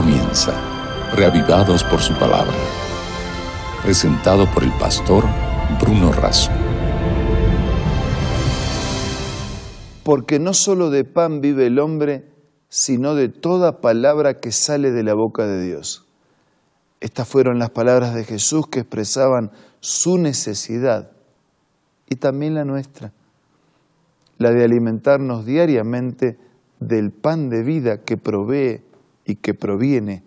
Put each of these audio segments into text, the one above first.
comienza, reavivados por su palabra. Presentado por el pastor Bruno Razo. Porque no solo de pan vive el hombre, sino de toda palabra que sale de la boca de Dios. Estas fueron las palabras de Jesús que expresaban su necesidad y también la nuestra, la de alimentarnos diariamente del pan de vida que provee y que proviene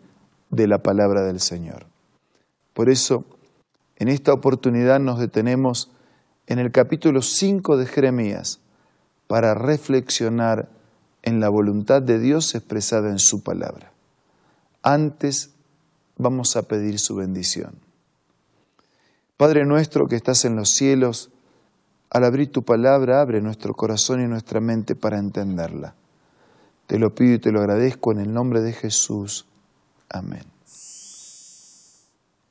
de la palabra del Señor. Por eso, en esta oportunidad nos detenemos en el capítulo 5 de Jeremías para reflexionar en la voluntad de Dios expresada en su palabra. Antes vamos a pedir su bendición. Padre nuestro que estás en los cielos, al abrir tu palabra, abre nuestro corazón y nuestra mente para entenderla. Te lo pido y te lo agradezco en el nombre de Jesús. Amén.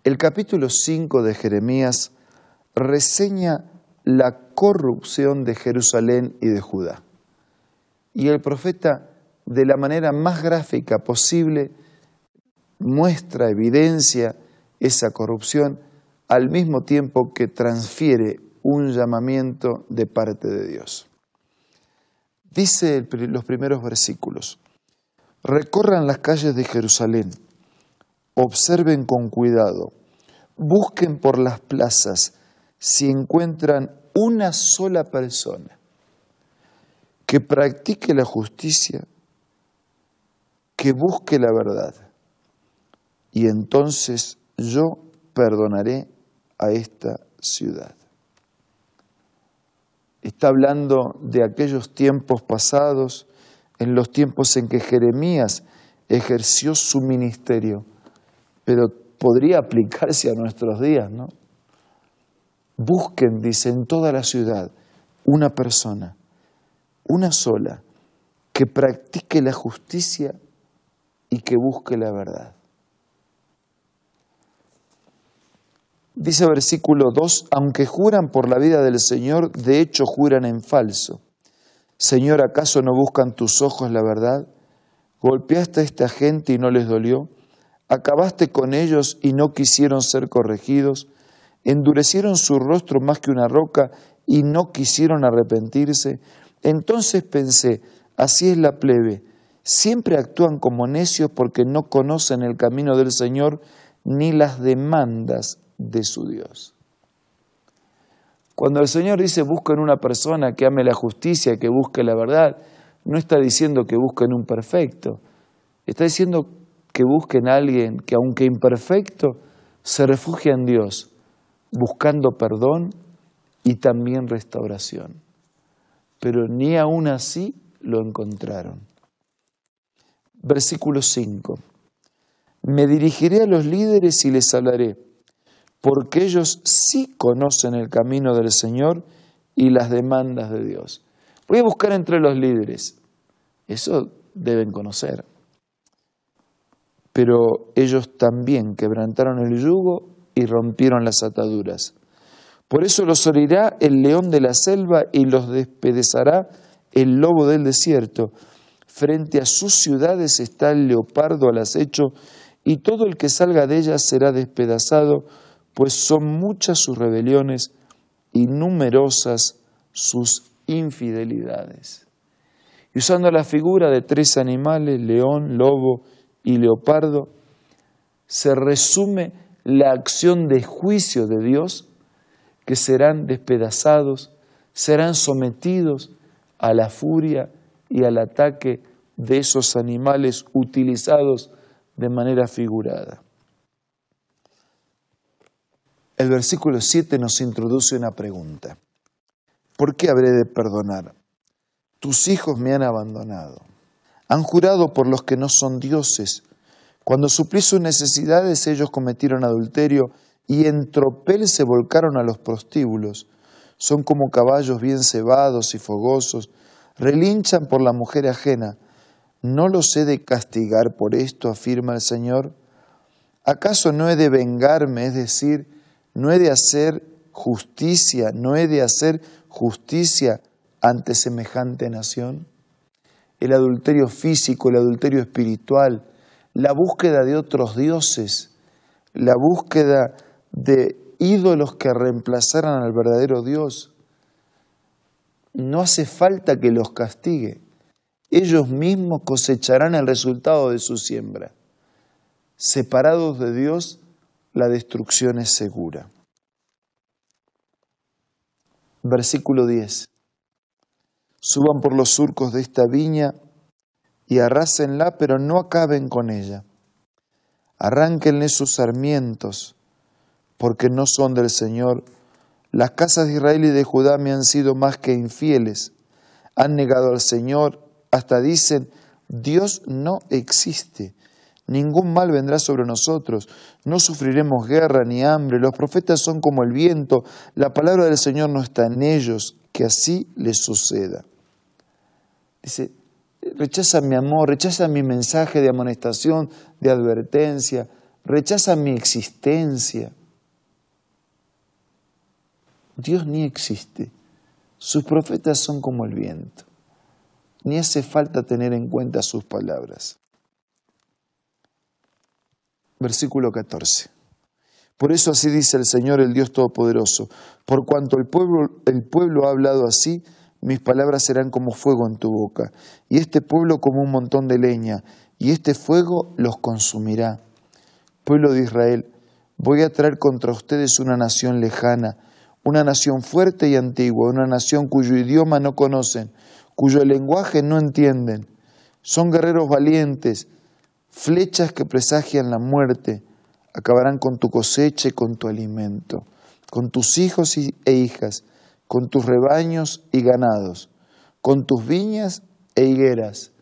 El capítulo 5 de Jeremías reseña la corrupción de Jerusalén y de Judá. Y el profeta, de la manera más gráfica posible, muestra, evidencia esa corrupción al mismo tiempo que transfiere un llamamiento de parte de Dios. Dice los primeros versículos, recorran las calles de Jerusalén, observen con cuidado, busquen por las plazas si encuentran una sola persona que practique la justicia, que busque la verdad y entonces yo perdonaré a esta ciudad. Está hablando de aquellos tiempos pasados, en los tiempos en que Jeremías ejerció su ministerio, pero podría aplicarse a nuestros días, ¿no? Busquen, dice, en toda la ciudad una persona, una sola, que practique la justicia y que busque la verdad. Dice versículo 2, aunque juran por la vida del Señor, de hecho juran en falso. Señor, ¿acaso no buscan tus ojos la verdad? ¿Golpeaste a esta gente y no les dolió? ¿Acabaste con ellos y no quisieron ser corregidos? ¿Endurecieron su rostro más que una roca y no quisieron arrepentirse? Entonces pensé, así es la plebe, siempre actúan como necios porque no conocen el camino del Señor ni las demandas de su Dios. Cuando el Señor dice busquen una persona que ame la justicia, que busque la verdad, no está diciendo que busquen un perfecto, está diciendo que busquen a alguien que aunque imperfecto, se refugia en Dios, buscando perdón y también restauración. Pero ni aún así lo encontraron. Versículo 5. Me dirigiré a los líderes y les hablaré porque ellos sí conocen el camino del Señor y las demandas de Dios. Voy a buscar entre los líderes. Eso deben conocer. Pero ellos también quebrantaron el yugo y rompieron las ataduras. Por eso los orirá el león de la selva y los despedezará el lobo del desierto. Frente a sus ciudades está el leopardo al acecho y todo el que salga de ellas será despedazado pues son muchas sus rebeliones y numerosas sus infidelidades. Y usando la figura de tres animales, león, lobo y leopardo, se resume la acción de juicio de Dios, que serán despedazados, serán sometidos a la furia y al ataque de esos animales utilizados de manera figurada. El versículo 7 nos introduce una pregunta. ¿Por qué habré de perdonar? Tus hijos me han abandonado. Han jurado por los que no son dioses. Cuando suplí sus necesidades ellos cometieron adulterio y en tropel se volcaron a los prostíbulos. Son como caballos bien cebados y fogosos. Relinchan por la mujer ajena. ¿No los he de castigar por esto? afirma el Señor. ¿Acaso no he de vengarme, es decir, no he de hacer justicia, no he de hacer justicia ante semejante nación. El adulterio físico, el adulterio espiritual, la búsqueda de otros dioses, la búsqueda de ídolos que reemplazaran al verdadero Dios. No hace falta que los castigue. Ellos mismos cosecharán el resultado de su siembra. Separados de Dios, la destrucción es segura. Versículo 10. Suban por los surcos de esta viña y arrásenla, pero no acaben con ella. Arránquenle sus sarmientos, porque no son del Señor. Las casas de Israel y de Judá me han sido más que infieles. Han negado al Señor, hasta dicen, Dios no existe. Ningún mal vendrá sobre nosotros. No sufriremos guerra ni hambre. Los profetas son como el viento. La palabra del Señor no está en ellos. Que así les suceda. Dice, rechaza mi amor, rechaza mi mensaje de amonestación, de advertencia, rechaza mi existencia. Dios ni existe. Sus profetas son como el viento. Ni hace falta tener en cuenta sus palabras. Versículo 14. Por eso así dice el Señor, el Dios Todopoderoso. Por cuanto el pueblo, el pueblo ha hablado así, mis palabras serán como fuego en tu boca, y este pueblo como un montón de leña, y este fuego los consumirá. Pueblo de Israel, voy a traer contra ustedes una nación lejana, una nación fuerte y antigua, una nación cuyo idioma no conocen, cuyo lenguaje no entienden. Son guerreros valientes, flechas que presagian la muerte, acabarán con tu cosecha y con tu alimento, con tus hijos e hijas con tus rebaños y ganados, con tus viñas e higueras,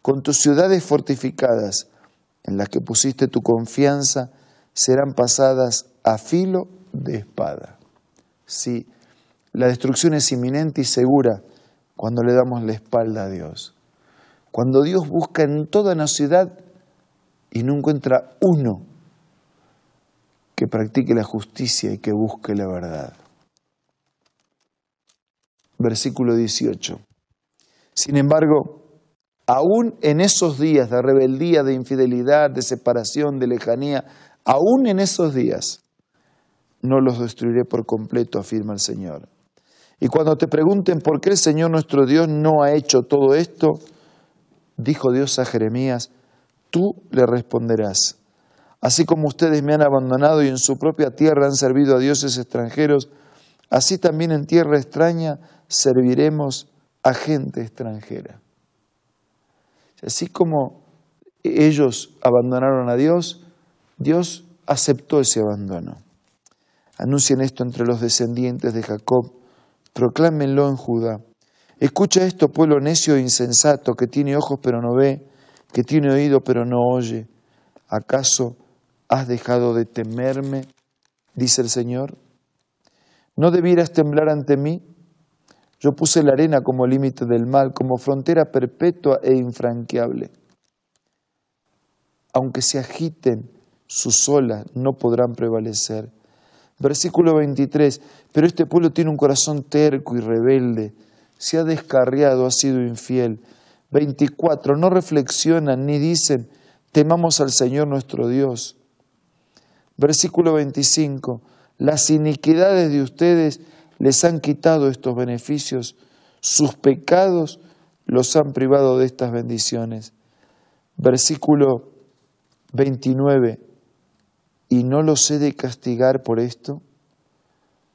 con tus ciudades fortificadas, en las que pusiste tu confianza, serán pasadas a filo de espada. Sí, la destrucción es inminente y segura cuando le damos la espalda a Dios. Cuando Dios busca en toda una ciudad y no encuentra uno que practique la justicia y que busque la verdad versículo 18. Sin embargo, aún en esos días de rebeldía, de infidelidad, de separación, de lejanía, aún en esos días, no los destruiré por completo, afirma el Señor. Y cuando te pregunten por qué el Señor nuestro Dios no ha hecho todo esto, dijo Dios a Jeremías, tú le responderás. Así como ustedes me han abandonado y en su propia tierra han servido a dioses extranjeros, así también en tierra extraña serviremos a gente extranjera. Así como ellos abandonaron a Dios, Dios aceptó ese abandono. Anuncien esto entre los descendientes de Jacob, proclámenlo en Judá. Escucha esto, pueblo necio e insensato, que tiene ojos pero no ve, que tiene oído pero no oye. ¿Acaso has dejado de temerme? dice el Señor. ¿No debieras temblar ante mí? Yo puse la arena como límite del mal, como frontera perpetua e infranqueable. Aunque se agiten sus olas, no podrán prevalecer. Versículo 23, pero este pueblo tiene un corazón terco y rebelde, se ha descarriado, ha sido infiel. 24, no reflexionan ni dicen, temamos al Señor nuestro Dios. Versículo 25, las iniquidades de ustedes les han quitado estos beneficios, sus pecados los han privado de estas bendiciones. Versículo 29, ¿y no los he de castigar por esto?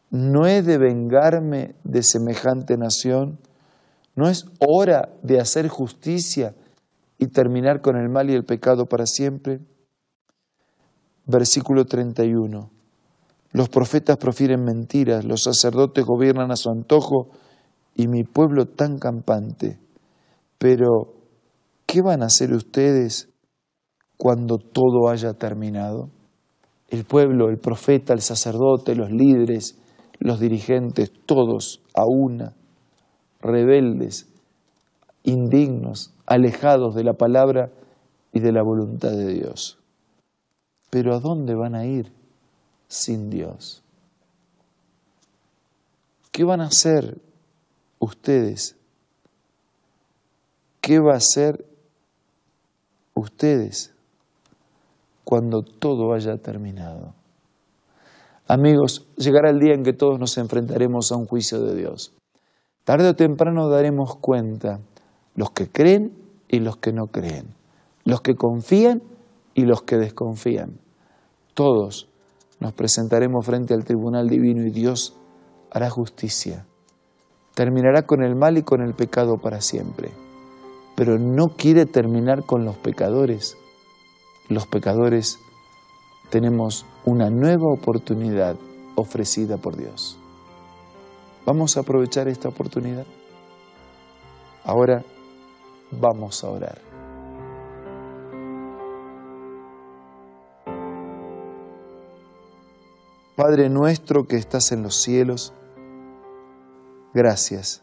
¿No he de vengarme de semejante nación? ¿No es hora de hacer justicia y terminar con el mal y el pecado para siempre? Versículo 31. Los profetas profieren mentiras, los sacerdotes gobiernan a su antojo y mi pueblo tan campante. Pero, ¿qué van a hacer ustedes cuando todo haya terminado? El pueblo, el profeta, el sacerdote, los líderes, los dirigentes, todos a una, rebeldes, indignos, alejados de la palabra y de la voluntad de Dios. Pero ¿a dónde van a ir? sin Dios. ¿Qué van a hacer ustedes? ¿Qué va a hacer ustedes cuando todo haya terminado. Amigos, llegará el día en que todos nos enfrentaremos a un juicio de Dios. Tarde o temprano daremos cuenta, los que creen y los que no creen, los que confían y los que desconfían. Todos nos presentaremos frente al tribunal divino y Dios hará justicia. Terminará con el mal y con el pecado para siempre. Pero no quiere terminar con los pecadores. Los pecadores tenemos una nueva oportunidad ofrecida por Dios. Vamos a aprovechar esta oportunidad. Ahora vamos a orar. Padre nuestro que estás en los cielos, gracias,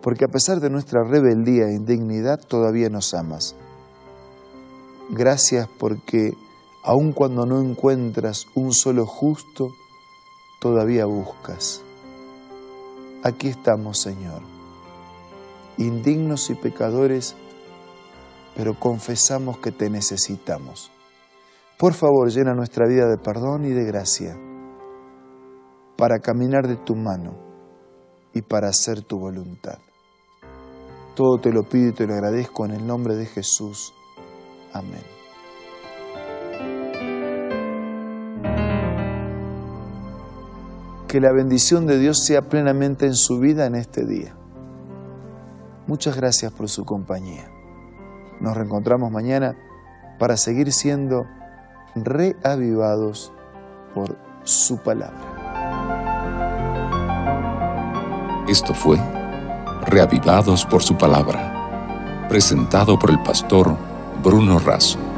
porque a pesar de nuestra rebeldía e indignidad todavía nos amas. Gracias porque aun cuando no encuentras un solo justo, todavía buscas. Aquí estamos, Señor, indignos y pecadores, pero confesamos que te necesitamos. Por favor, llena nuestra vida de perdón y de gracia para caminar de tu mano y para hacer tu voluntad. Todo te lo pido y te lo agradezco en el nombre de Jesús. Amén. Que la bendición de Dios sea plenamente en su vida en este día. Muchas gracias por su compañía. Nos reencontramos mañana para seguir siendo reavivados por su palabra. Esto fue Reavivados por su palabra, presentado por el pastor Bruno Razo.